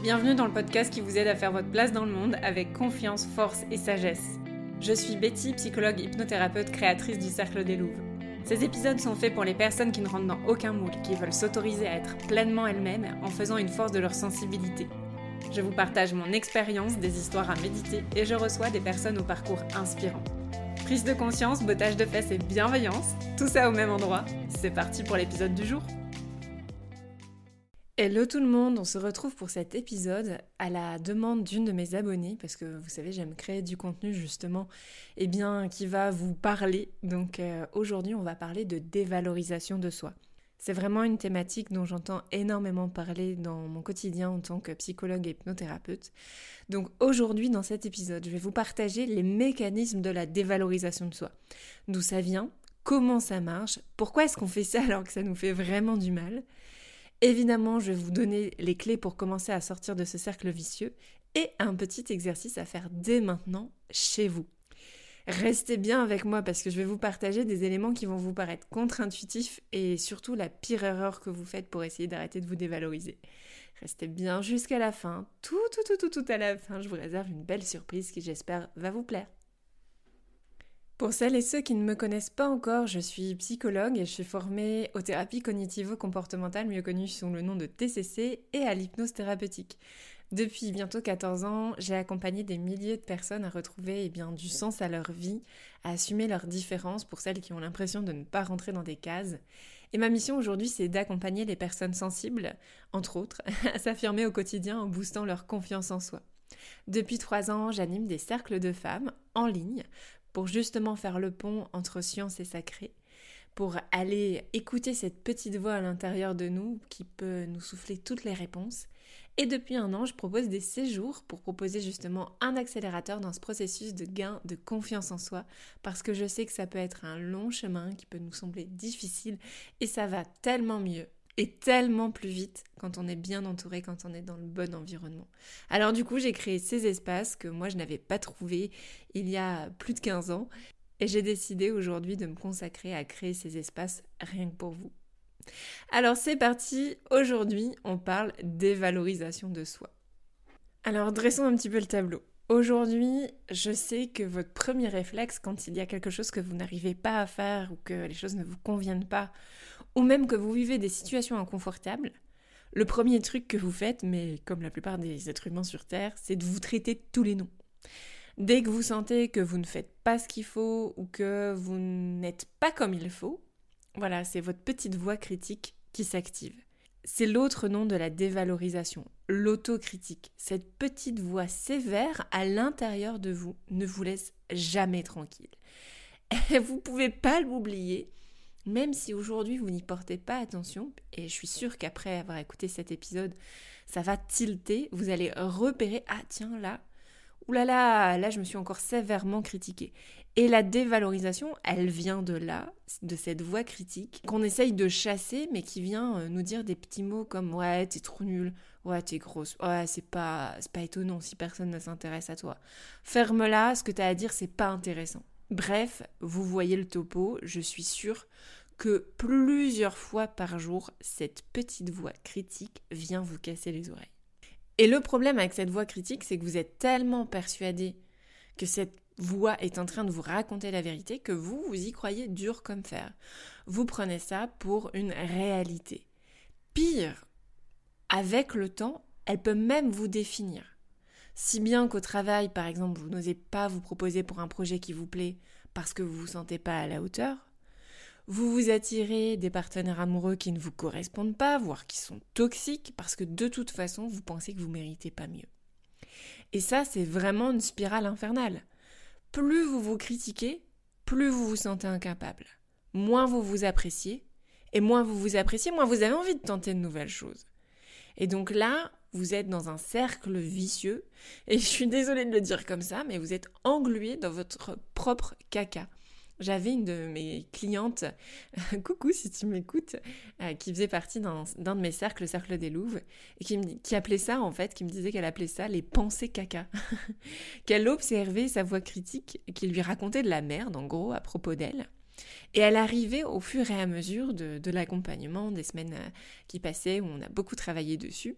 Bienvenue dans le podcast qui vous aide à faire votre place dans le monde avec confiance, force et sagesse. Je suis Betty, psychologue hypnothérapeute créatrice du Cercle des Louves. Ces épisodes sont faits pour les personnes qui ne rentrent dans aucun moule, qui veulent s'autoriser à être pleinement elles-mêmes en faisant une force de leur sensibilité. Je vous partage mon expérience, des histoires à méditer et je reçois des personnes au parcours inspirant. Prise de conscience, bottage de fesses et bienveillance, tout ça au même endroit. C'est parti pour l'épisode du jour. Hello tout le monde, on se retrouve pour cet épisode à la demande d'une de mes abonnées parce que vous savez j'aime créer du contenu justement et eh bien qui va vous parler. Donc euh, aujourd'hui on va parler de dévalorisation de soi. C'est vraiment une thématique dont j'entends énormément parler dans mon quotidien en tant que psychologue et hypnothérapeute. Donc aujourd'hui dans cet épisode je vais vous partager les mécanismes de la dévalorisation de soi. D'où ça vient, comment ça marche, pourquoi est-ce qu'on fait ça alors que ça nous fait vraiment du mal Évidemment, je vais vous donner les clés pour commencer à sortir de ce cercle vicieux et un petit exercice à faire dès maintenant chez vous. Restez bien avec moi parce que je vais vous partager des éléments qui vont vous paraître contre-intuitifs et surtout la pire erreur que vous faites pour essayer d'arrêter de vous dévaloriser. Restez bien jusqu'à la fin, tout, tout, tout, tout, tout à la fin. Je vous réserve une belle surprise qui j'espère va vous plaire. Pour celles et ceux qui ne me connaissent pas encore, je suis psychologue et je suis formée aux thérapies cognitivo-comportementales, mieux connues sous le nom de TCC, et à l'hypnose thérapeutique. Depuis bientôt 14 ans, j'ai accompagné des milliers de personnes à retrouver eh bien, du sens à leur vie, à assumer leurs différences pour celles qui ont l'impression de ne pas rentrer dans des cases. Et ma mission aujourd'hui, c'est d'accompagner les personnes sensibles, entre autres, à s'affirmer au quotidien en boostant leur confiance en soi. Depuis trois ans, j'anime des cercles de femmes en ligne justement faire le pont entre science et sacré, pour aller écouter cette petite voix à l'intérieur de nous qui peut nous souffler toutes les réponses. Et depuis un an, je propose des séjours pour proposer justement un accélérateur dans ce processus de gain de confiance en soi, parce que je sais que ça peut être un long chemin qui peut nous sembler difficile, et ça va tellement mieux et tellement plus vite quand on est bien entouré, quand on est dans le bon environnement. Alors du coup, j'ai créé ces espaces que moi je n'avais pas trouvés il y a plus de 15 ans et j'ai décidé aujourd'hui de me consacrer à créer ces espaces rien que pour vous. Alors c'est parti, aujourd'hui on parle dévalorisation de soi. Alors dressons un petit peu le tableau. Aujourd'hui, je sais que votre premier réflexe quand il y a quelque chose que vous n'arrivez pas à faire ou que les choses ne vous conviennent pas, ou même que vous vivez des situations inconfortables, le premier truc que vous faites, mais comme la plupart des êtres humains sur Terre, c'est de vous traiter de tous les noms. Dès que vous sentez que vous ne faites pas ce qu'il faut ou que vous n'êtes pas comme il faut, voilà, c'est votre petite voix critique qui s'active. C'est l'autre nom de la dévalorisation, l'autocritique. Cette petite voix sévère à l'intérieur de vous ne vous laisse jamais tranquille. vous pouvez pas l'oublier même si aujourd'hui vous n'y portez pas attention, et je suis sûre qu'après avoir écouté cet épisode, ça va tilter, vous allez repérer, ah tiens là, oulala, là, je me suis encore sévèrement critiquée. Et la dévalorisation, elle vient de là, de cette voix critique, qu'on essaye de chasser, mais qui vient euh, nous dire des petits mots comme ouais, t'es trop nul, ouais, t'es grosse, ouais, c'est pas, c'est pas étonnant si personne ne s'intéresse à toi. Ferme-la, ce que t'as à dire, c'est pas intéressant. Bref, vous voyez le topo, je suis sûre que plusieurs fois par jour, cette petite voix critique vient vous casser les oreilles. Et le problème avec cette voix critique, c'est que vous êtes tellement persuadé que cette voix est en train de vous raconter la vérité que vous, vous y croyez dur comme fer. Vous prenez ça pour une réalité. Pire, avec le temps, elle peut même vous définir. Si bien qu'au travail, par exemple, vous n'osez pas vous proposer pour un projet qui vous plaît parce que vous ne vous sentez pas à la hauteur, vous vous attirez des partenaires amoureux qui ne vous correspondent pas, voire qui sont toxiques, parce que de toute façon, vous pensez que vous méritez pas mieux. Et ça, c'est vraiment une spirale infernale. Plus vous vous critiquez, plus vous vous sentez incapable. Moins vous vous appréciez, et moins vous vous appréciez, moins vous avez envie de tenter de nouvelles choses. Et donc là, vous êtes dans un cercle vicieux, et je suis désolée de le dire comme ça, mais vous êtes englué dans votre propre caca. J'avais une de mes clientes, coucou si tu m'écoutes, euh, qui faisait partie d'un de mes cercles, le cercle des Louves, qui, me, appelait ça en fait, qui me disait qu'elle appelait ça les pensées caca. qu'elle observait sa voix critique, qui lui racontait de la merde en gros à propos d'elle. Et elle arrivait au fur et à mesure de, l'accompagnement, des semaines euh, qui passaient où on a beaucoup travaillé dessus,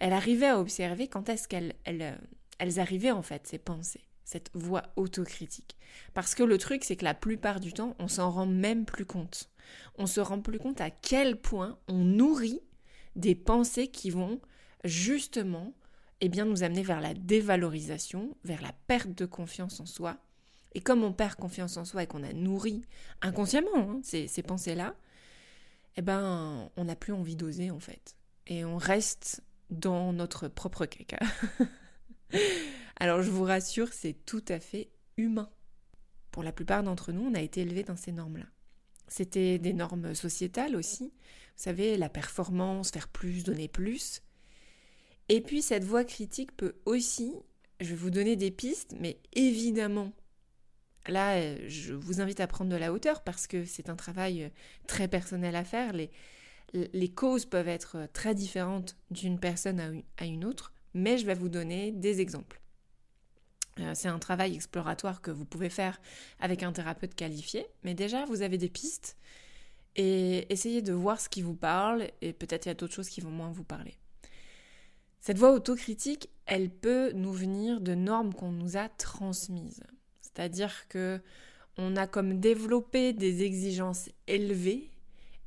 elle arrivait à observer quand est-ce qu'elles elles, arrivaient en fait, ces pensées, cette voix autocritique. Parce que le truc, c'est que la plupart du temps, on s'en rend même plus compte. On se rend plus compte à quel point on nourrit des pensées qui vont justement eh bien, nous amener vers la dévalorisation, vers la perte de confiance en soi. Et comme on perd confiance en soi et qu'on a nourri inconsciemment hein, ces, pensées-là, eh ben, on n'a plus envie d'oser en fait. Et on reste dans notre propre caca. Alors je vous rassure, c'est tout à fait humain. Pour la plupart d'entre nous, on a été élevés dans ces normes-là. C'était des normes sociétales aussi. Vous savez, la performance, faire plus, donner plus. Et puis cette voix critique peut aussi, je vais vous donner des pistes, mais évidemment, là, je vous invite à prendre de la hauteur parce que c'est un travail très personnel à faire. Les, les causes peuvent être très différentes d'une personne à une autre, mais je vais vous donner des exemples. Euh, c'est un travail exploratoire que vous pouvez faire avec un thérapeute qualifié, mais déjà vous avez des pistes et essayez de voir ce qui vous parle et peut-être il y a d'autres choses qui vont moins vous parler. Cette voix autocritique, elle peut nous venir de normes qu'on nous a transmises. C'est-à-dire que on a comme développé des exigences élevées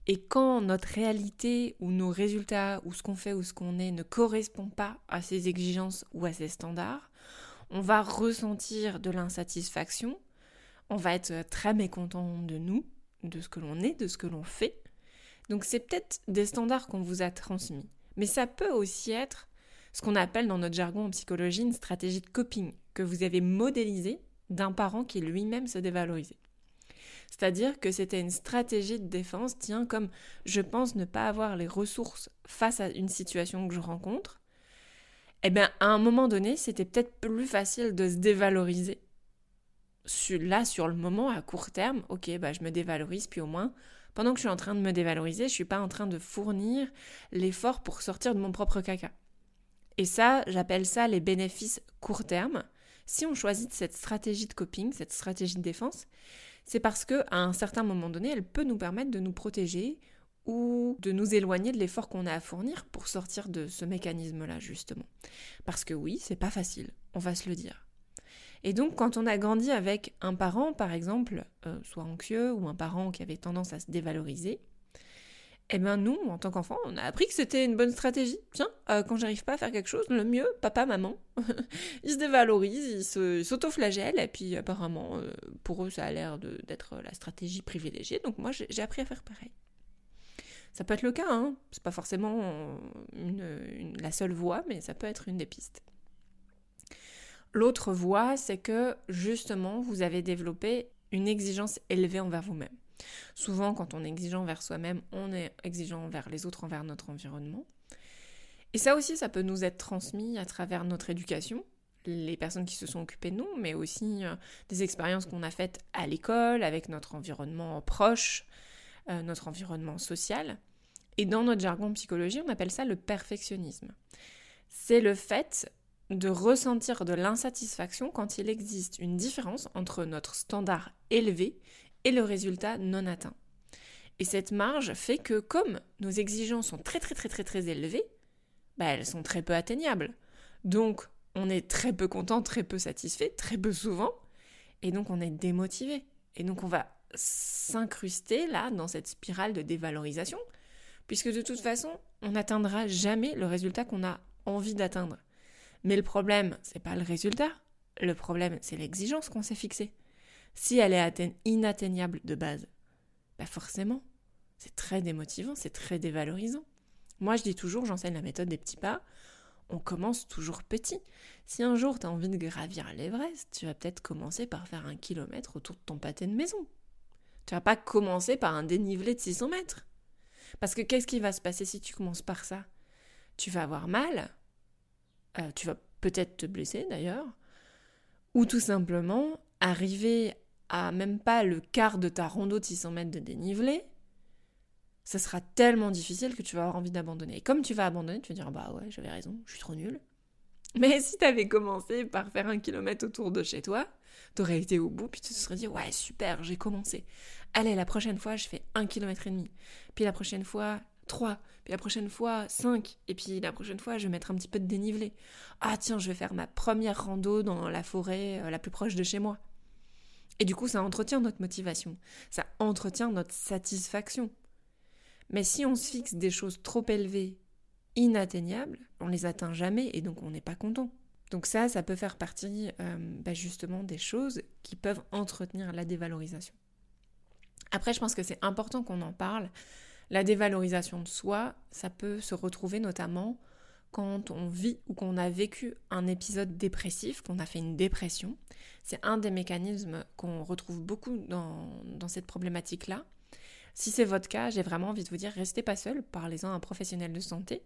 et quand notre réalité ou nos résultats ou ce qu'on fait ou ce qu'on est ne correspond pas à ces exigences ou à ces standards, on va ressentir de l'insatisfaction, on va être très mécontent de nous, de ce que l'on est, de ce que l'on fait. Donc c'est peut-être des standards qu'on vous a transmis. Mais ça peut aussi être ce qu'on appelle dans notre jargon en psychologie une stratégie de coping que vous avez modélisée d'un parent qui lui-même se dévalorisait. C'est-à-dire que c'était une stratégie de défense, tiens, comme je pense ne pas avoir les ressources face à une situation que je rencontre, eh bien, à un moment donné, c'était peut-être plus facile de se dévaloriser. Là, sur le moment, à court terme, ok, bah, je me dévalorise, puis au moins, pendant que je suis en train de me dévaloriser, je suis pas en train de fournir l'effort pour sortir de mon propre caca. Et ça, j'appelle ça les bénéfices court terme. Si on choisit cette stratégie de coping, cette stratégie de défense, c'est parce que à un certain moment donné, elle peut nous permettre de nous protéger ou de nous éloigner de l'effort qu'on a à fournir pour sortir de ce mécanisme-là, justement. Parce que oui, c'est pas facile, on va se le dire. Et donc, quand on a grandi avec un parent, par exemple, euh, soit anxieux ou un parent qui avait tendance à se dévaloriser, eh bien nous, en tant qu'enfants, on a appris que c'était une bonne stratégie. Tiens, euh, quand j'arrive pas à faire quelque chose, le mieux, papa, maman, ils se dévalorisent, ils s'auto-flagellent, et puis apparemment, euh, pour eux, ça a l'air d'être la stratégie privilégiée. Donc moi, j'ai appris à faire pareil. Ça peut être le cas, hein. c'est pas forcément la seule voie, mais ça peut être une des pistes. L'autre voie, c'est que justement, vous avez développé une exigence élevée envers vous-même. Souvent, quand on est exigeant envers soi-même, on est exigeant envers les autres, envers notre environnement. Et ça aussi, ça peut nous être transmis à travers notre éducation, les personnes qui se sont occupées de nous, mais aussi euh, des expériences qu'on a faites à l'école, avec notre environnement proche, euh, notre environnement social. Et dans notre jargon psychologie, on appelle ça le perfectionnisme. C'est le fait de ressentir de l'insatisfaction quand il existe une différence entre notre standard élevé et le résultat non atteint. Et cette marge fait que comme nos exigences sont très très très très très élevées, bah, elles sont très peu atteignables. Donc on est très peu content, très peu satisfait, très peu souvent, et donc on est démotivé. Et donc on va s'incruster là dans cette spirale de dévalorisation, puisque de toute façon, on n'atteindra jamais le résultat qu'on a envie d'atteindre. Mais le problème, c'est pas le résultat, le problème, c'est l'exigence qu'on s'est fixée. Si elle est inatteignable de base, bah forcément, c'est très démotivant, c'est très dévalorisant. Moi, je dis toujours, j'enseigne la méthode des petits pas. On commence toujours petit. Si un jour tu as envie de gravir l'Everest, tu vas peut-être commencer par faire un kilomètre autour de ton pâté de maison. Tu vas pas commencer par un dénivelé de 600 mètres. Parce que qu'est-ce qui va se passer si tu commences par ça? Tu vas avoir mal, euh, tu vas peut-être te blesser d'ailleurs, ou tout simplement arriver à même pas le quart de ta rondeau de 600 mètres de dénivelé, ça sera tellement difficile que tu vas avoir envie d'abandonner. Et comme tu vas abandonner, tu vas dire bah ouais, j'avais raison, je suis trop nulle. Mais si tu avais commencé par faire un kilomètre autour de chez toi, t'aurais été au bout, puis tu te serais dit ouais super, j'ai commencé. Allez, la prochaine fois, je fais un kilomètre et demi. Puis la prochaine fois, 3, puis la prochaine fois 5, et puis la prochaine fois je vais mettre un petit peu de dénivelé. Ah tiens, je vais faire ma première rando dans la forêt euh, la plus proche de chez moi. Et du coup, ça entretient notre motivation, ça entretient notre satisfaction. Mais si on se fixe des choses trop élevées, inatteignables, on les atteint jamais et donc on n'est pas content. Donc ça, ça peut faire partie euh, bah, justement des choses qui peuvent entretenir la dévalorisation. Après, je pense que c'est important qu'on en parle. La dévalorisation de soi, ça peut se retrouver notamment quand on vit ou qu'on a vécu un épisode dépressif, qu'on a fait une dépression. C'est un des mécanismes qu'on retrouve beaucoup dans, dans cette problématique-là. Si c'est votre cas, j'ai vraiment envie de vous dire, restez pas seul, parlez-en à un professionnel de santé.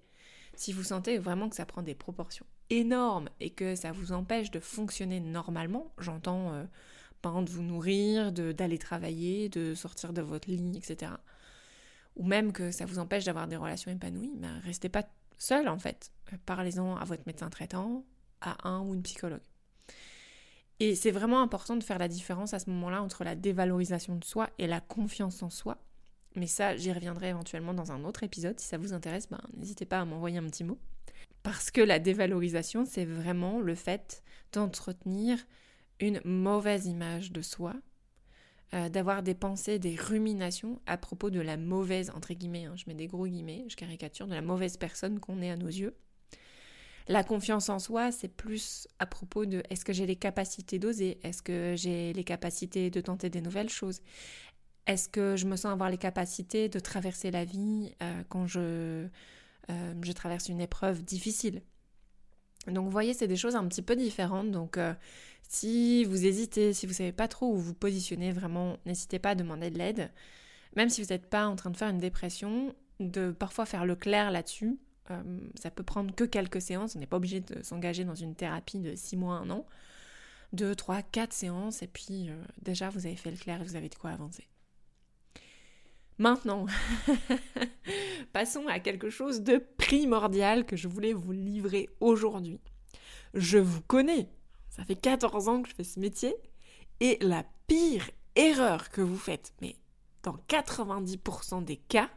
Si vous sentez vraiment que ça prend des proportions énormes et que ça vous empêche de fonctionner normalement, j'entends euh, de vous nourrir, d'aller travailler, de sortir de votre lit, etc. Ou même que ça vous empêche d'avoir des relations épanouies, mais restez pas seul en fait. Parlez-en à votre médecin traitant, à un ou une psychologue. Et c'est vraiment important de faire la différence à ce moment-là entre la dévalorisation de soi et la confiance en soi. Mais ça, j'y reviendrai éventuellement dans un autre épisode. Si ça vous intéresse, ben, n'hésitez pas à m'envoyer un petit mot. Parce que la dévalorisation, c'est vraiment le fait d'entretenir une mauvaise image de soi, euh, d'avoir des pensées, des ruminations à propos de la mauvaise, entre guillemets, hein, je mets des gros guillemets, je caricature, de la mauvaise personne qu'on est à nos yeux. La confiance en soi, c'est plus à propos de est-ce que j'ai les capacités d'oser Est-ce que j'ai les capacités de tenter des nouvelles choses Est-ce que je me sens avoir les capacités de traverser la vie euh, quand je, euh, je traverse une épreuve difficile? Donc vous voyez, c'est des choses un petit peu différentes. Donc euh, si vous hésitez, si vous ne savez pas trop où vous positionnez, vraiment, n'hésitez pas à demander de l'aide. Même si vous n'êtes pas en train de faire une dépression, de parfois faire le clair là-dessus. Ça peut prendre que quelques séances, on n'est pas obligé de s'engager dans une thérapie de 6 mois, un an. 2, 3, 4 séances, et puis déjà vous avez fait le clair et vous avez de quoi avancer. Maintenant, passons à quelque chose de primordial que je voulais vous livrer aujourd'hui. Je vous connais, ça fait 14 ans que je fais ce métier, et la pire erreur que vous faites, mais dans 90% des cas,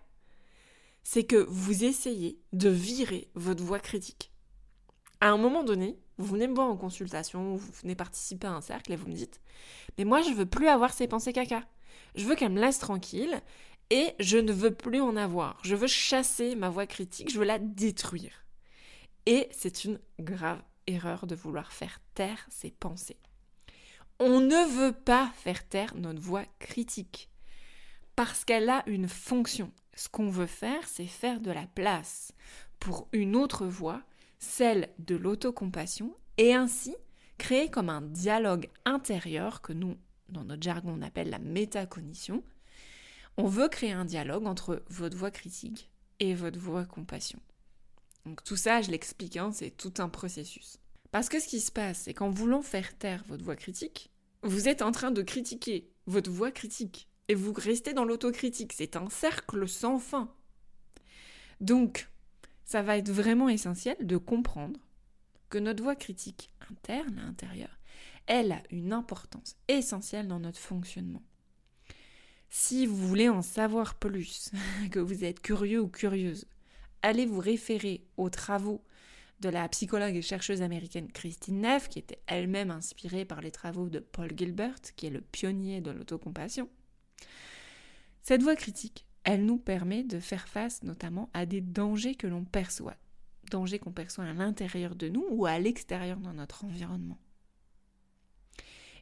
c'est que vous essayez de virer votre voix critique. À un moment donné, vous venez me voir en consultation, vous venez participer à un cercle et vous me dites Mais moi, je veux plus avoir ces pensées caca. Je veux qu'elle me laisse tranquille et je ne veux plus en avoir. Je veux chasser ma voix critique, je veux la détruire. Et c'est une grave erreur de vouloir faire taire ses pensées. On ne veut pas faire taire notre voix critique parce qu'elle a une fonction. Ce qu'on veut faire, c'est faire de la place pour une autre voix, celle de l'autocompassion, et ainsi créer comme un dialogue intérieur que nous, dans notre jargon, on appelle la métacognition, on veut créer un dialogue entre votre voix critique et votre voix compassion. Donc tout ça, je l'explique, hein, c'est tout un processus. Parce que ce qui se passe, c'est qu'en voulant faire taire votre voix critique, vous êtes en train de critiquer votre voix critique. Et vous restez dans l'autocritique. C'est un cercle sans fin. Donc, ça va être vraiment essentiel de comprendre que notre voix critique interne, à l'intérieur, elle a une importance essentielle dans notre fonctionnement. Si vous voulez en savoir plus, que vous êtes curieux ou curieuse, allez vous référer aux travaux de la psychologue et chercheuse américaine Christine Neff, qui était elle-même inspirée par les travaux de Paul Gilbert, qui est le pionnier de l'autocompassion. Cette voie critique, elle nous permet de faire face notamment à des dangers que l'on perçoit, dangers qu'on perçoit à l'intérieur de nous ou à l'extérieur dans notre environnement.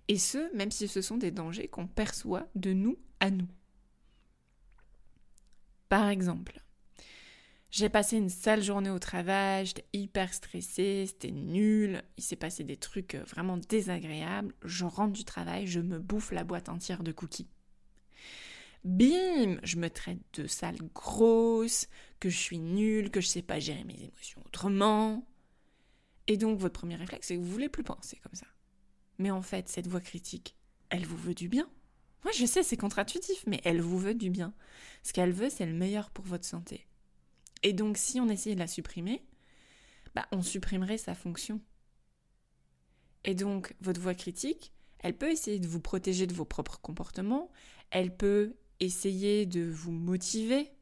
Et ce, même si ce sont des dangers qu'on perçoit de nous à nous. Par exemple, j'ai passé une sale journée au travail, j'étais hyper stressée, c'était nul, il s'est passé des trucs euh, vraiment désagréables, je rentre du travail, je me bouffe la boîte entière de cookies. Bim, je me traite de sale grosse, que je suis nulle, que je sais pas gérer mes émotions autrement. Et donc votre premier réflexe, c'est que vous voulez plus penser comme ça. Mais en fait, cette voix critique, elle vous veut du bien. Moi, je sais, c'est contre-intuitif, mais elle vous veut du bien. Ce qu'elle veut, c'est le meilleur pour votre santé. Et donc, si on essayait de la supprimer, bah, on supprimerait sa fonction. Et donc, votre voix critique, elle peut essayer de vous protéger de vos propres comportements, elle peut essayer de vous motiver,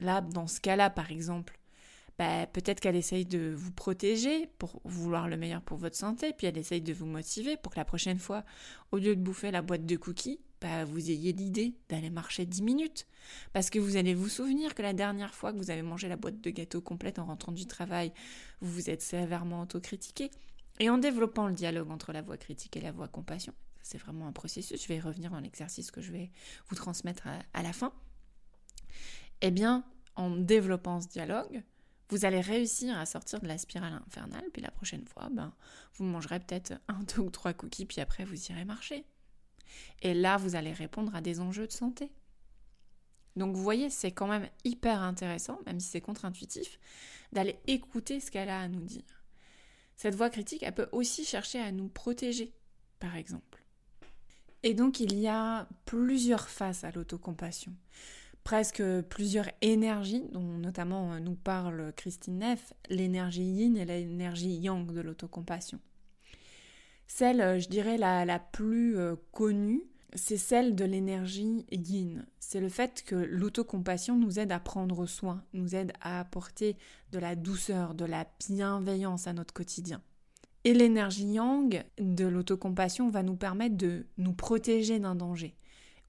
Là, dans ce cas-là, par exemple, bah, peut-être qu'elle essaye de vous protéger pour vouloir le meilleur pour votre santé, puis elle essaye de vous motiver pour que la prochaine fois, au lieu de bouffer la boîte de cookies, bah, vous ayez l'idée d'aller marcher 10 minutes. Parce que vous allez vous souvenir que la dernière fois que vous avez mangé la boîte de gâteau complète en rentrant du travail, vous vous êtes sévèrement autocritiqué. Et en développant le dialogue entre la voix critique et la voix compassion, c'est vraiment un processus, je vais y revenir dans l'exercice que je vais vous transmettre à, la fin, eh bien, en développant ce dialogue, vous allez réussir à sortir de la spirale infernale, puis la prochaine fois, ben, vous mangerez peut-être un, deux ou trois cookies, puis après vous irez marcher. Et là, vous allez répondre à des enjeux de santé. Donc vous voyez, c'est quand même hyper intéressant, même si c'est contre-intuitif, d'aller écouter ce qu'elle a à nous dire. Cette voix critique, elle peut aussi chercher à nous protéger, par exemple. Et donc il y a plusieurs faces à l'autocompassion, presque plusieurs énergies, dont notamment nous parle Christine Neff, l'énergie yin et l'énergie yang de l'autocompassion. Celle, euh, je dirais, la, la plus euh, connue, c'est celle de l'énergie yin. C'est le fait que l'autocompassion nous aide à prendre soin, nous aide à apporter de la douceur, de la bienveillance à notre quotidien. Et l'énergie yang de l'autocompassion va nous permettre de nous protéger d'un danger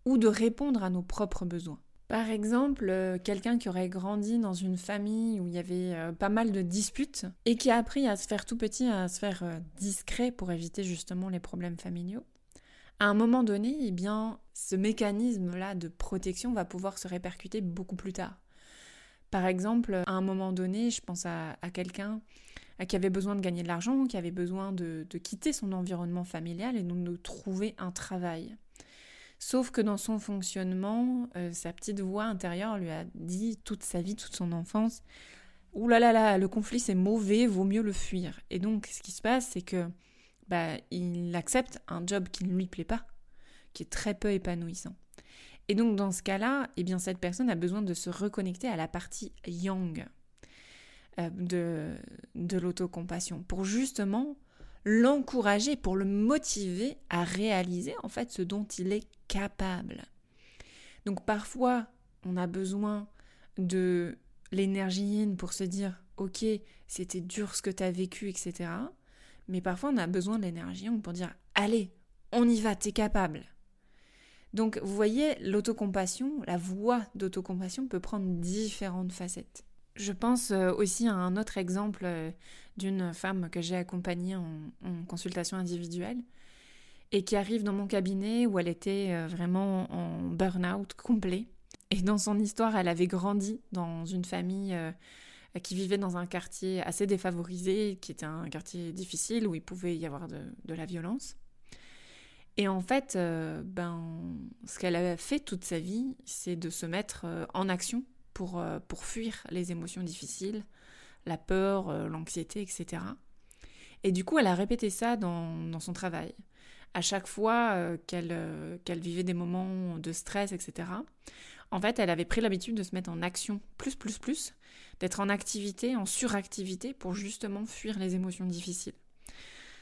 ou de répondre à nos propres besoins. Par exemple, euh, quelqu'un qui aurait grandi dans une famille où il y avait euh, pas mal de disputes et qui a appris à se faire tout petit, à se faire euh, discret pour éviter justement les problèmes familiaux. À un moment donné, eh bien, ce mécanisme-là de protection va pouvoir se répercuter beaucoup plus tard. Par exemple, à un moment donné, je pense à, quelqu'un qui avait besoin de gagner de l'argent, qui avait besoin de, de quitter son environnement familial et donc de trouver un travail. Sauf que dans son fonctionnement, euh, sa petite voix intérieure lui a dit toute sa vie, toute son enfance, Ouh là là là, le conflit c'est mauvais, vaut mieux le fuir. Et donc ce qui se passe, c'est que bah, il accepte un job qui ne lui plaît pas, qui est très peu épanouissant. Et donc dans ce cas-là, eh bien cette personne a besoin de se reconnecter à la partie yang euh, de, de l'autocompassion pour justement l'encourager, pour le motiver à réaliser en fait ce dont il est capable. Donc parfois, on a besoin de l'énergie yin pour se dire ok, c'était dur ce que tu as vécu, etc. Mais parfois, on a besoin de l'énergie yang pour dire allez, on y va, t'es capable. Donc vous voyez, l'autocompassion, la voie d'autocompassion peut prendre différentes facettes. Je pense euh, aussi à un autre exemple euh, d'une femme que j'ai accompagnée en, consultation individuelle et qui arrive dans mon cabinet où elle était euh, vraiment en burn-out complet. Et dans son histoire, elle avait grandi dans une famille qui vivait dans un quartier assez défavorisé, qui était un quartier difficile où il pouvait y avoir de, de la violence. Et en fait, ben, ce qu'elle a fait toute sa vie, c'est de se mettre en action pour, euh, pour fuir les émotions difficiles, la peur, euh, l'anxiété, etc. Et du coup, elle a répété ça dans, dans son travail. À chaque fois euh, qu'elle qu'elle vivait des moments de stress, etc., en fait, elle avait pris l'habitude de se mettre en action plus, plus, plus, d'être en activité, en suractivité pour justement fuir les émotions difficiles.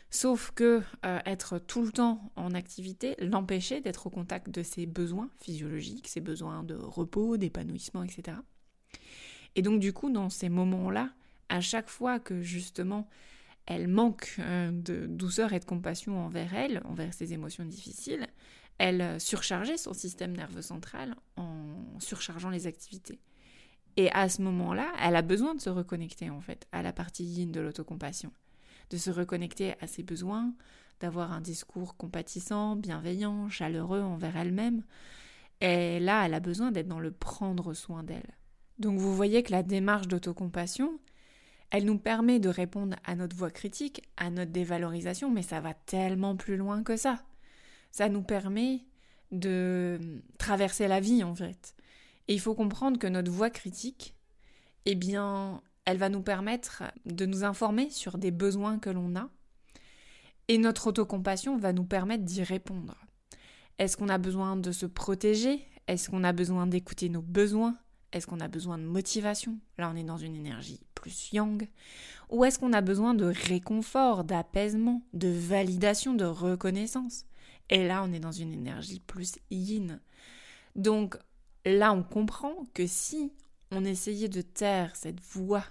Sauf que être tout le temps en activité l'empêchait d'être au contact de ses besoins physiologiques, ses besoins de repos, d'épanouissement, etc. Et donc du coup, dans ces moments-là, à chaque fois que justement elle manque euh, de douceur et de compassion envers elle, envers ses émotions difficiles, elle surchargeait son système nerveux central en surchargeant les activités. Et à ce moment-là, elle a besoin de se reconnecter en fait à la partie yin de l'autocompassion, de se reconnecter à ses besoins, d'avoir un discours compatissant, bienveillant, chaleureux envers elle-même. Et là, elle a besoin d'être dans le prendre soin d'elle. Donc vous voyez que la démarche d'autocompassion, elle nous permet de répondre à notre voix critique, à notre dévalorisation, mais ça va tellement plus loin que ça. Ça nous permet de traverser la vie en fait. Et il faut comprendre que notre voix critique, eh bien, elle va nous permettre de nous informer sur des besoins que l'on a. Et notre autocompassion va nous permettre d'y répondre. Est-ce qu'on a besoin de se protéger? Est-ce qu'on a besoin d'écouter nos besoins? Est-ce qu'on a besoin de motivation? Là, on est dans une énergie plus yang. Ou est-ce qu'on a besoin de réconfort, d'apaisement, de validation, de reconnaissance? Et là, on est dans une énergie plus yin. Donc là, on comprend que si on essayait de taire cette voix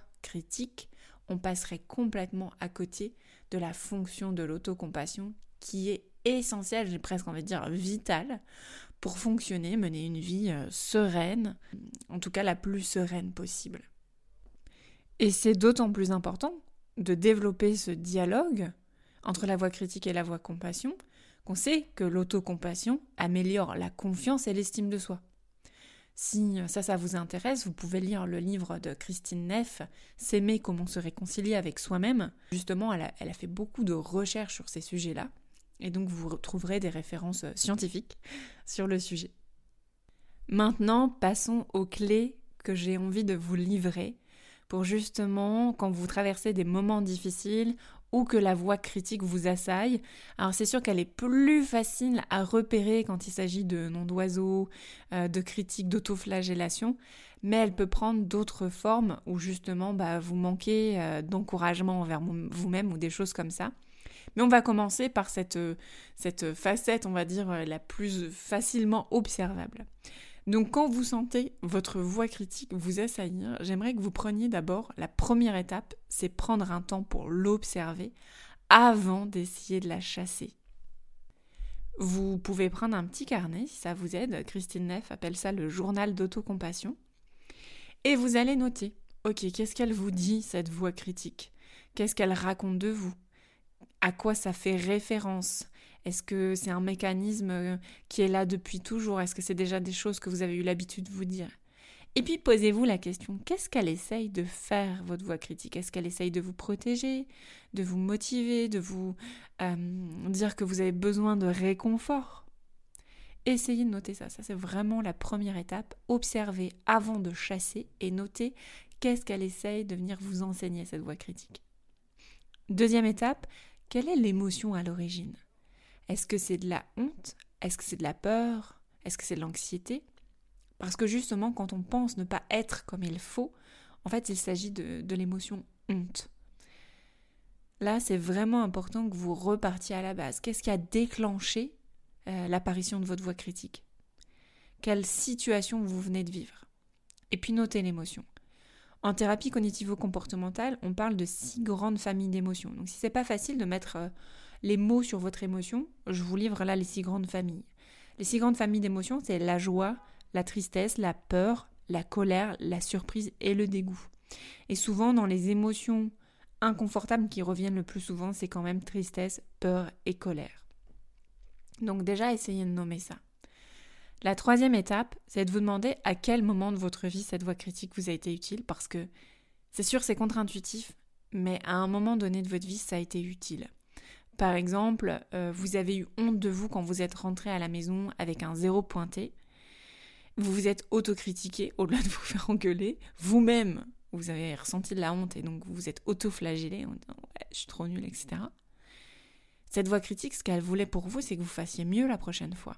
on passerait complètement à côté de la fonction de l'autocompassion qui est essentielle, j'ai presque envie de dire vitale, pour fonctionner, mener une vie euh, sereine, en tout cas la plus sereine possible. Et c'est d'autant plus important de développer ce dialogue entre la voix critique et la voix compassion qu'on sait que l'autocompassion améliore la confiance et l'estime de soi. Si ça, ça vous intéresse, vous pouvez lire le livre de Christine Neff, S'aimer, comment se réconcilier avec soi-même. Justement, elle a, fait beaucoup de recherches sur ces sujets-là, et donc vous retrouverez des références scientifiques sur le sujet. Maintenant, passons aux clés que j'ai envie de vous livrer pour justement, quand vous traversez des moments difficiles ou que la voix critique vous assaille. Alors c'est sûr qu'elle est plus facile à repérer quand il s'agit de noms d'oiseaux, euh, de critiques, d'autoflagellation, mais elle peut prendre d'autres formes où justement bah, vous manquez euh, d'encouragement envers vous-même ou des choses comme ça. Mais on va commencer par cette, cette facette, on va dire, la plus facilement observable. Donc quand vous sentez votre voix critique vous assaillir, j'aimerais que vous preniez d'abord la première étape, c'est prendre un temps pour l'observer avant d'essayer de la chasser. Vous pouvez prendre un petit carnet si ça vous aide. Christine Neff appelle ça le journal d'autocompassion. Et vous allez noter, ok, qu'est-ce qu'elle vous dit, cette voix critique? Qu'est-ce qu'elle raconte de vous? À quoi ça fait référence? Est-ce que c'est un mécanisme euh, qui est là depuis toujours? Est-ce que c'est déjà des choses que vous avez eu l'habitude de vous dire? Et puis posez-vous la question, qu'est-ce qu'elle essaye de faire, votre voix critique? Est-ce qu'elle essaye de vous protéger, de vous motiver, de vous euh, dire que vous avez besoin de réconfort? Essayez de noter ça, ça c'est vraiment la première étape. Observez avant de chasser et notez qu'est-ce qu'elle essaye de venir vous enseigner, cette voix critique. Deuxième étape, quelle est l'émotion à l'origine? Est-ce que c'est de la honte? Est-ce que c'est de la peur? Est-ce que c'est de l'anxiété? Parce que justement, quand on pense ne pas être comme il faut, en fait, il s'agit de, l'émotion honte. Là, c'est vraiment important que vous repartiez à la base. Qu'est-ce qui a déclenché euh, l'apparition de votre voix critique? Quelle situation vous venez de vivre? Et puis notez l'émotion. En thérapie cognitivo-comportementale, on parle de six grandes familles d'émotions. Donc si c'est pas facile de mettre euh, les mots sur votre émotion, je vous livre là les six grandes familles. Les six grandes familles d'émotions, c'est la joie, la tristesse, la peur, la colère, la surprise et le dégoût. Et souvent, dans les émotions inconfortables qui reviennent le plus souvent, c'est quand même tristesse, peur et colère. Donc déjà, essayez de nommer ça. La troisième étape, c'est de vous demander à quel moment de votre vie cette voix critique vous a été utile, parce que c'est sûr, c'est contre-intuitif, mais à un moment donné de votre vie, ça a été utile. Par exemple, euh, vous avez eu honte de vous quand vous êtes rentré à la maison avec un zéro pointé. Vous vous êtes autocritiqué au-delà de vous faire engueuler. Vous-même, vous avez ressenti de la honte et donc vous vous êtes auto-flagellé en disant je suis trop nul, etc. Cette voix critique, ce qu'elle voulait pour vous, c'est que vous fassiez mieux la prochaine fois.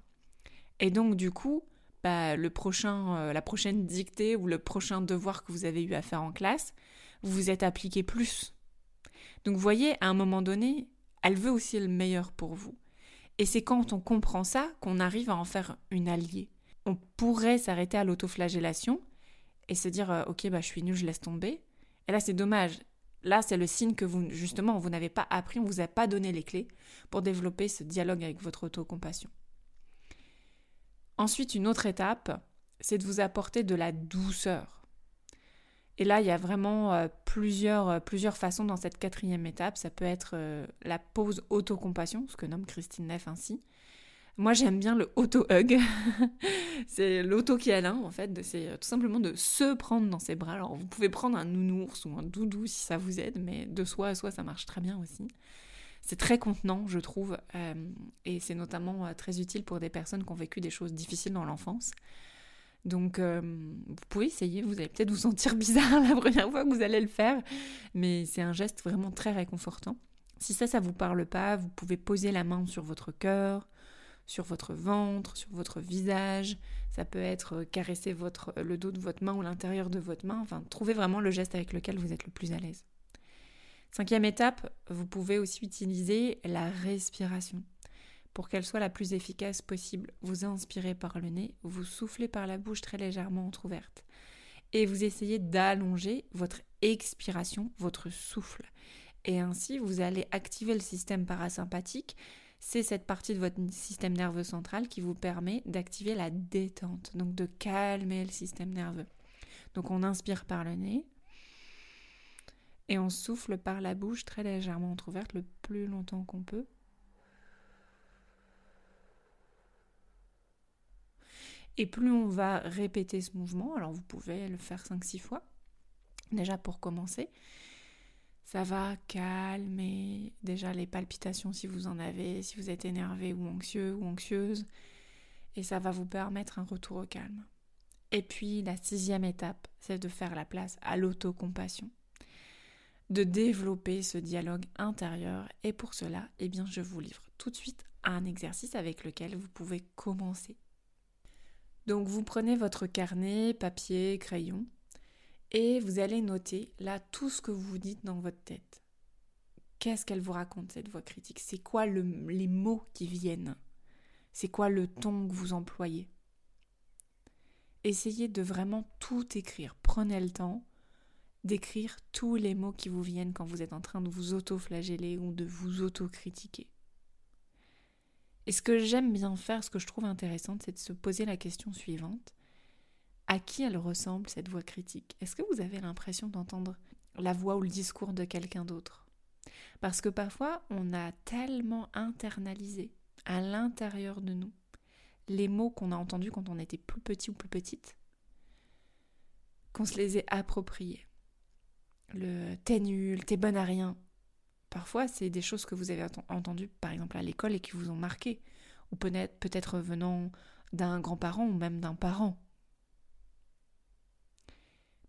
Et donc, du coup, bah, le prochain, euh, la prochaine dictée ou le prochain devoir que vous avez eu à faire en classe, vous vous êtes appliqué plus. Donc, vous voyez, à un moment donné, elle veut aussi le meilleur pour vous. Et c'est quand on comprend ça qu'on arrive à en faire une alliée. On pourrait s'arrêter à l'autoflagellation et se dire euh, ok bah je suis nul, je laisse tomber. Et là c'est dommage. Là c'est le signe que vous justement vous n'avez pas appris, on vous a pas donné les clés pour développer ce dialogue avec votre autocompassion. Ensuite une autre étape, c'est de vous apporter de la douceur. Et là, il y a vraiment euh, plusieurs, euh, plusieurs façons dans cette quatrième étape. Ça peut être euh, la pause autocompassion, ce que nomme Christine Neff ainsi. Moi, j'aime bien le auto-hug. c'est l'auto-câlin, en fait. C'est tout simplement de se prendre dans ses bras. Alors, vous pouvez prendre un nounours ou un doudou si ça vous aide, mais de soi à soi, ça marche très bien aussi. C'est très contenant, je trouve, et c'est notamment très utile pour des personnes qui ont vécu des choses difficiles dans l'enfance. Donc, euh, vous pouvez essayer, vous allez peut-être vous sentir bizarre la première fois que vous allez le faire, mais c'est un geste vraiment très réconfortant. Si ça, ça vous parle pas, vous pouvez poser la main sur votre cœur, sur votre ventre, sur votre visage. Ça peut être euh, caresser votre, le dos de votre main ou l'intérieur de votre main. Enfin, trouvez vraiment le geste avec lequel vous êtes le plus à l'aise. Cinquième étape, vous pouvez aussi utiliser la respiration. Pour qu'elle soit la plus efficace possible, vous inspirez par le nez, vous soufflez par la bouche très légèrement entr'ouverte. et vous essayez d'allonger votre expiration, votre souffle. Et ainsi, vous allez activer le système parasympathique. C'est cette partie de votre système nerveux central qui vous permet d'activer la détente, donc de calmer le système nerveux. Donc on inspire par le nez et on souffle par la bouche très légèrement entrouverte le plus longtemps qu'on peut. Et plus on va répéter ce mouvement, alors vous pouvez le faire 5-6 fois, déjà pour commencer, ça va calmer déjà les palpitations si vous en avez, si vous êtes énervé ou anxieux ou anxieuse, et ça va vous permettre un retour au calme. Et puis la sixième étape, c'est de faire la place à l'autocompassion, de développer ce dialogue intérieur, et pour cela, eh bien, je vous livre tout de suite un exercice avec lequel vous pouvez commencer donc vous prenez votre carnet, papier, crayon, et vous allez noter là tout ce que vous vous dites dans votre tête. Qu'est-ce qu'elle vous raconte, cette voix critique? C'est quoi les mots qui viennent? C'est quoi le ton que vous employez? Essayez de vraiment tout écrire. Prenez le temps d'écrire tous les mots qui vous viennent quand vous êtes en train de vous auto-flageller ou de vous auto-critiquer. Et ce que j'aime bien faire, ce que je trouve intéressant, c'est de se poser la question suivante. À qui elle ressemble cette voix critique? Est-ce que vous avez l'impression d'entendre la voix ou le discours de quelqu'un d'autre? Parce que parfois, on a tellement internalisé à l'intérieur de nous les mots qu'on a entendus quand on était plus petit ou plus petite, qu'on se les ait appropriés. Le t'es nul, t'es bonne à rien, Parfois, c'est des choses que vous avez entendues, par exemple, à l'école et qui vous ont marqué, ou peut-être venant d'un grand-parent ou même d'un parent.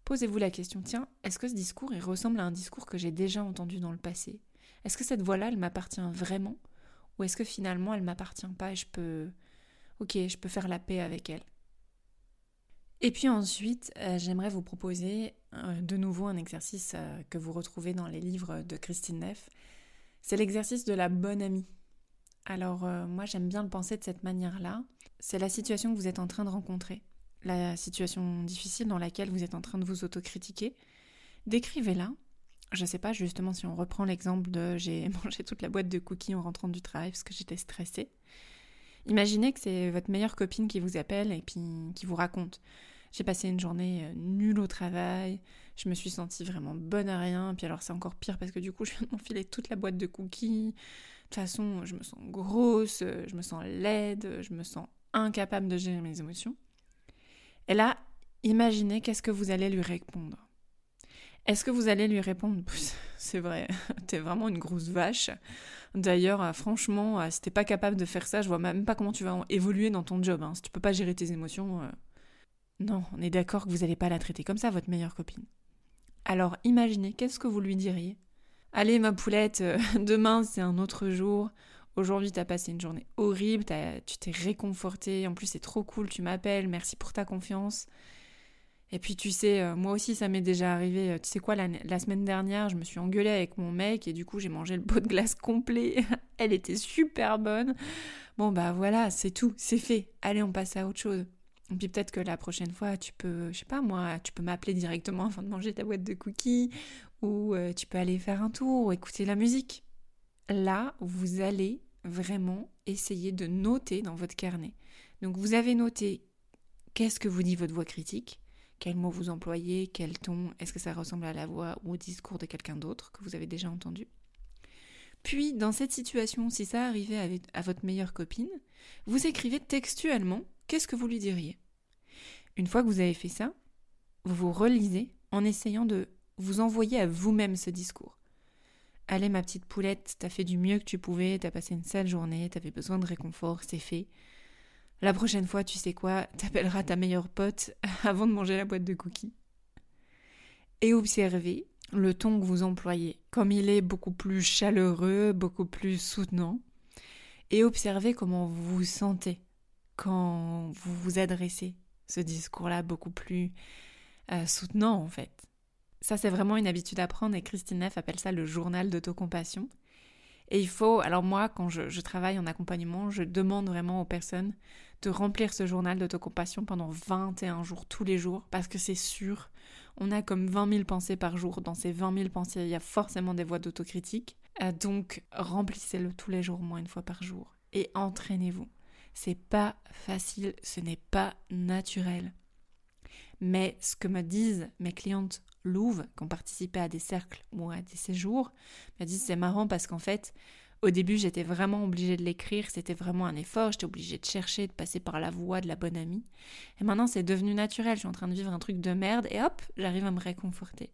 Posez-vous la question, tiens, est-ce que ce discours, il ressemble à un discours que j'ai déjà entendu dans le passé? Est-ce que cette voix-là, elle m'appartient vraiment? Ou est-ce que finalement, elle m'appartient pas et je peux... Ok, je peux faire la paix avec elle? Et puis ensuite, euh, j'aimerais vous proposer euh, de nouveau un exercice euh, que vous retrouvez dans les livres de Christine Neff. C'est l'exercice de la bonne amie. Alors moi j'aime bien le penser de cette manière-là. C'est la situation que vous êtes en train de rencontrer, la situation difficile dans laquelle vous êtes en train de vous autocritiquer. Décrivez-la. Je ne sais pas justement si on reprend l'exemple de j'ai mangé toute la boîte de cookies en rentrant du travail parce que j'étais stressée. Imaginez que c'est votre meilleure copine qui vous appelle et puis qui vous raconte. J'ai passé une journée euh, nulle au travail, je me suis sentie vraiment bonne à rien, puis alors c'est encore pire parce que du coup je viens de m'enfiler toute la boîte de cookies. De toute façon, je me sens grosse, je me sens laide, je me sens incapable de gérer mes émotions. Et là, imaginez qu'est-ce que vous allez lui répondre. Est-ce que vous allez lui répondre C'est vrai, t'es vraiment une grosse vache. D'ailleurs, euh, franchement, euh, si t'es pas capable de faire ça, je vois même pas comment tu vas évoluer dans ton job. Hein. Si tu peux pas gérer tes émotions. Euh. Non, on est d'accord que vous n'allez pas la traiter comme ça, votre meilleure copine. Alors imaginez, qu'est-ce que vous lui diriez? Allez, ma poulette, demain c'est un autre jour. Aujourd'hui, t'as passé une journée horrible, tu t'es réconfortée. En plus, c'est trop cool, tu m'appelles, merci pour ta confiance. Et puis tu sais, euh, moi aussi ça m'est déjà arrivé, euh, tu sais quoi, la, semaine dernière, je me suis engueulée avec mon mec et du coup j'ai mangé le pot de glace complet. Elle était super bonne. Bon bah voilà, c'est tout, c'est fait. Allez, on passe à autre chose. Et puis peut-être que la prochaine fois, tu peux, je sais pas moi, tu peux m'appeler directement avant de manger ta boîte de cookies ou euh, tu peux aller faire un tour, écouter la musique. Là, vous allez vraiment essayer de noter dans votre carnet. Donc vous avez noté qu'est-ce que vous dit votre voix critique, quel mot vous employez, quel ton, est-ce que ça ressemble à la voix ou au discours de quelqu'un d'autre que vous avez déjà entendu. Puis, dans cette situation, si ça arrivait à votre meilleure copine, vous écrivez textuellement qu'est-ce que vous lui diriez? Une fois que vous avez fait ça, vous vous relisez en essayant de vous envoyer à vous-même ce discours. Allez ma petite poulette, t'as fait du mieux que tu pouvais, t'as passé une sale journée, t'avais besoin de réconfort, c'est fait. La prochaine fois, tu sais quoi, t'appelleras ta meilleure pote avant de manger la boîte de cookies. Et observez le ton que vous employez, comme il est beaucoup plus chaleureux, beaucoup plus soutenant. Et observez comment vous vous sentez quand vous vous adressez ce discours-là beaucoup plus euh, soutenant en fait. Ça c'est vraiment une habitude à prendre et Christine Neff appelle ça le journal d'autocompassion. Et il faut, alors moi, quand je, travaille en accompagnement, je demande vraiment aux personnes de remplir ce journal d'autocompassion pendant 21 jours, tous les jours, parce que c'est sûr, on a comme 20 000 pensées par jour. Dans ces 20 000 pensées, il y a forcément des voix d'autocritique. Euh, donc, remplissez-le tous les jours, au moins une fois par jour. Et entraînez-vous. C'est pas facile, ce n'est pas naturel. Mais ce que me disent mes clientes louves qui ont participé à des cercles ou à des séjours, me disent c'est marrant parce qu'en fait, au début, j'étais vraiment obligée de l'écrire, c'était vraiment un effort, j'étais obligée de chercher, de passer par la voie de la bonne amie. Et maintenant, c'est devenu naturel, je suis en train de vivre un truc de merde et hop, j'arrive à me réconforter.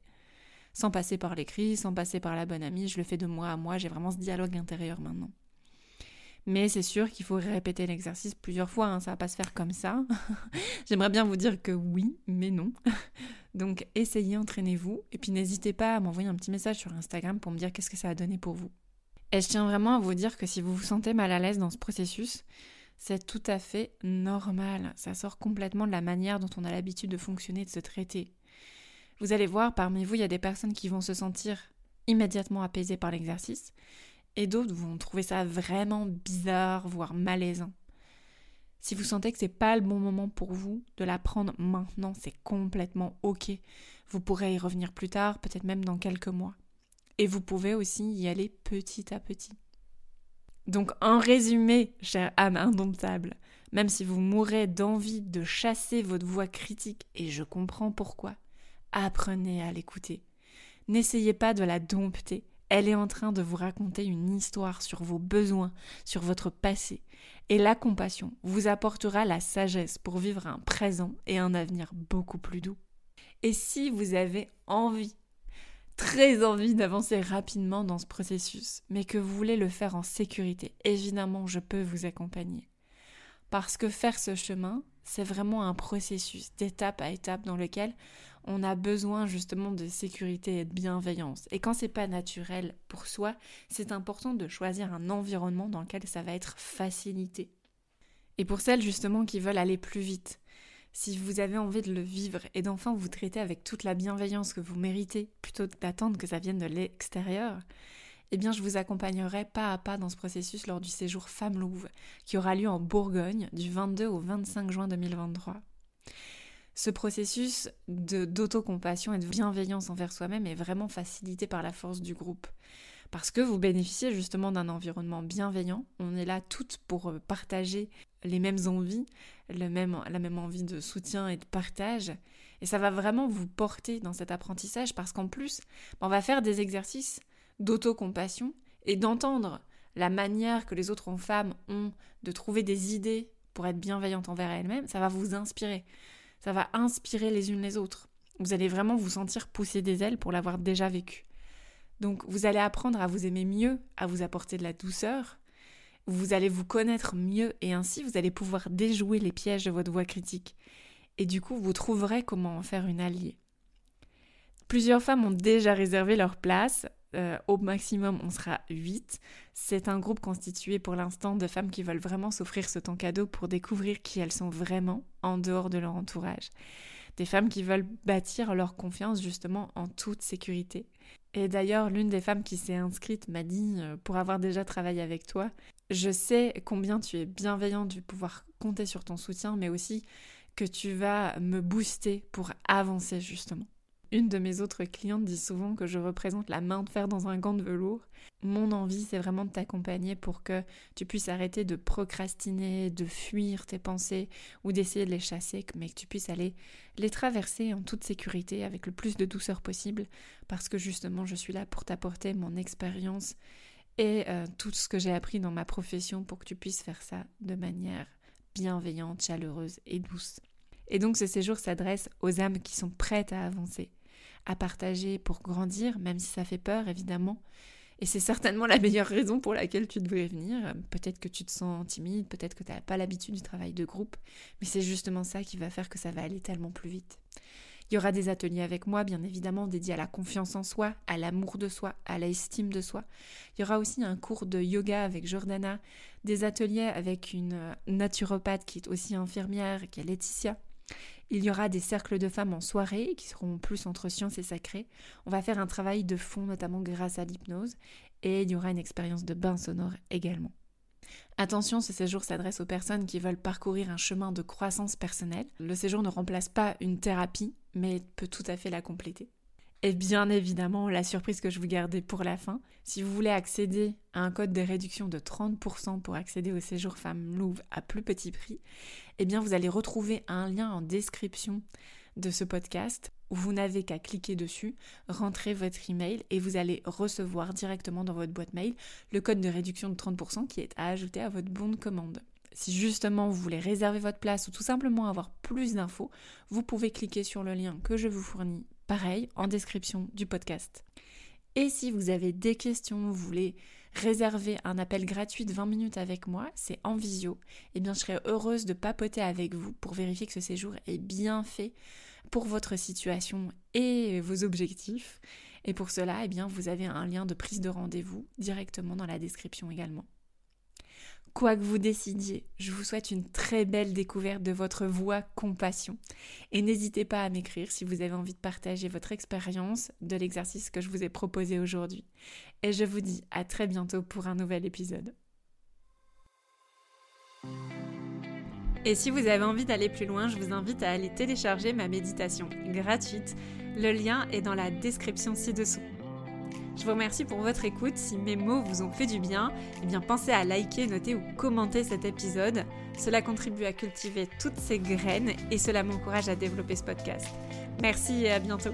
Sans passer par l'écrit, sans passer par la bonne amie, je le fais de moi à moi, j'ai vraiment ce dialogue intérieur maintenant. Mais c'est sûr qu'il faut répéter l'exercice plusieurs fois, hein, ça va pas se faire comme ça. J'aimerais bien vous dire que oui, mais non. Donc essayez, entraînez-vous, et puis n'hésitez pas à m'envoyer un petit message sur Instagram pour me dire qu'est-ce que ça a donné pour vous. Et je tiens vraiment à vous dire que si vous vous sentez mal à l'aise dans ce processus, c'est tout à fait normal. Ça sort complètement de la manière dont on a l'habitude de fonctionner, de se traiter. Vous allez voir, parmi vous, il y a des personnes qui vont se sentir immédiatement apaisées par l'exercice, et d'autres vont trouver ça vraiment bizarre, voire malaisant. Si vous sentez que c'est pas le bon moment pour vous de l'apprendre maintenant, c'est complètement ok. Vous pourrez y revenir plus tard, peut-être même dans quelques mois. Et vous pouvez aussi y aller petit à petit. Donc en résumé, chère âme indomptable, même si vous mourrez d'envie de chasser votre voix critique, et je comprends pourquoi, apprenez à l'écouter. N'essayez pas de la dompter. Elle est en train de vous raconter une histoire sur vos besoins, sur votre passé. Et la compassion vous apportera la sagesse pour vivre un présent et un avenir beaucoup plus doux. Et si vous avez envie très envie d'avancer rapidement dans ce processus, mais que vous voulez le faire en sécurité, évidemment, je peux vous accompagner. Parce que faire ce chemin, c'est vraiment un processus d'étape à étape dans lequel on a besoin justement de sécurité et de bienveillance. Et quand c'est pas naturel pour soi, c'est important de choisir un environnement dans lequel ça va être facilité. Et pour celles justement qui veulent aller plus vite, si vous avez envie de le vivre et d'enfin vous traiter avec toute la bienveillance que vous méritez, plutôt que d'attendre que ça vienne de l'extérieur, eh bien je vous accompagnerai pas à pas dans ce processus lors du séjour Femme Louve, qui aura lieu en Bourgogne du 22 au 25 juin 2023. Ce processus d'autocompassion et de bienveillance envers soi-même est vraiment facilité par la force du groupe. Parce que vous bénéficiez justement d'un environnement bienveillant. On est là toutes pour euh, partager les mêmes envies, le même, la même envie de soutien et de partage. Et ça va vraiment vous porter dans cet apprentissage parce qu'en plus, on va faire des exercices d'autocompassion et d'entendre la manière que les autres femmes ont de trouver des idées pour être bienveillantes envers elles-mêmes, ça va vous inspirer. Ça va inspirer les unes les autres. Vous allez vraiment vous sentir pousser des ailes pour l'avoir déjà vécu. Donc vous allez apprendre à vous aimer mieux, à vous apporter de la douceur, vous allez vous connaître mieux et ainsi vous allez pouvoir déjouer les pièges de votre voix critique. Et du coup, vous trouverez comment en faire une alliée. Plusieurs femmes ont déjà réservé leur place. Euh, au maximum, on sera 8. C'est un groupe constitué pour l'instant de femmes qui veulent vraiment s'offrir ce temps cadeau pour découvrir qui elles sont vraiment en dehors de leur entourage. Des femmes qui veulent bâtir leur confiance justement en toute sécurité. Et d'ailleurs, l'une des femmes qui s'est inscrite m'a dit, euh, pour avoir déjà travaillé avec toi, je sais combien tu es bienveillante, de pouvoir compter sur ton soutien, mais aussi que tu vas me booster pour avancer justement. Une de mes autres clientes dit souvent que je représente la main de fer dans un gant de velours. Mon envie, c'est vraiment de t'accompagner pour que tu puisses arrêter de procrastiner, de fuir tes pensées ou d'essayer de les chasser, mais que tu puisses aller les traverser en toute sécurité avec le plus de douceur possible, parce que justement, je suis là pour t'apporter mon expérience et euh, tout ce que j'ai appris dans ma profession pour que tu puisses faire ça de manière bienveillante, chaleureuse et douce. Et donc ce séjour s'adresse aux âmes qui sont prêtes à avancer, à partager pour grandir, même si ça fait peur évidemment. Et c'est certainement la meilleure raison pour laquelle tu devrais venir. Peut-être que tu te sens timide, peut-être que tu n'as pas l'habitude du travail de groupe, mais c'est justement ça qui va faire que ça va aller tellement plus vite. Il y aura des ateliers avec moi, bien évidemment, dédiés à la confiance en soi, à l'amour de soi, à l'estime de soi. Il y aura aussi un cours de yoga avec Jordana, des ateliers avec une naturopathe qui est aussi infirmière, qui est Laetitia. Il y aura des cercles de femmes en soirée qui seront plus entre sciences et sacré. On va faire un travail de fond, notamment grâce à l'hypnose. Et il y aura une expérience de bain sonore également. Attention, ce séjour s'adresse aux personnes qui veulent parcourir un chemin de croissance personnelle. Le séjour ne remplace pas une thérapie, mais peut tout à fait la compléter. Et bien évidemment, la surprise que je vous gardais pour la fin, si vous voulez accéder à un code de réduction de 30% pour accéder au séjour Femme Louvre à plus petit prix, eh bien vous allez retrouver un lien en description de ce podcast où vous n'avez qu'à cliquer dessus, rentrer votre email et vous allez recevoir directement dans votre boîte mail le code de réduction de 30% qui est à ajouter à votre bon de commande. Si justement vous voulez réserver votre place ou tout simplement avoir plus d'infos, vous pouvez cliquer sur le lien que je vous fournis, pareil, en description du podcast. Et si vous avez des questions, vous voulez réserver un appel gratuit de 20 minutes avec moi, c'est en visio, eh bien je serai heureuse de papoter avec vous pour vérifier que ce séjour est bien fait pour votre situation et vos objectifs. Et pour cela, eh bien, vous avez un lien de prise de rendez-vous directement dans la description également. Quoi que vous décidiez, je vous souhaite une très belle découverte de votre voix compassion. Et n'hésitez pas à m'écrire si vous avez envie de partager votre expérience de l'exercice que je vous ai proposé aujourd'hui. Et je vous dis à très bientôt pour un nouvel épisode. Et si vous avez envie d'aller plus loin, je vous invite à aller télécharger ma méditation gratuite. Le lien est dans la description ci-dessous. Je vous remercie pour votre écoute. Si mes mots vous ont fait du bien, eh bien pensez à liker, noter ou commenter cet épisode. Cela contribue à cultiver toutes ces graines et cela m'encourage à développer ce podcast. Merci et à bientôt.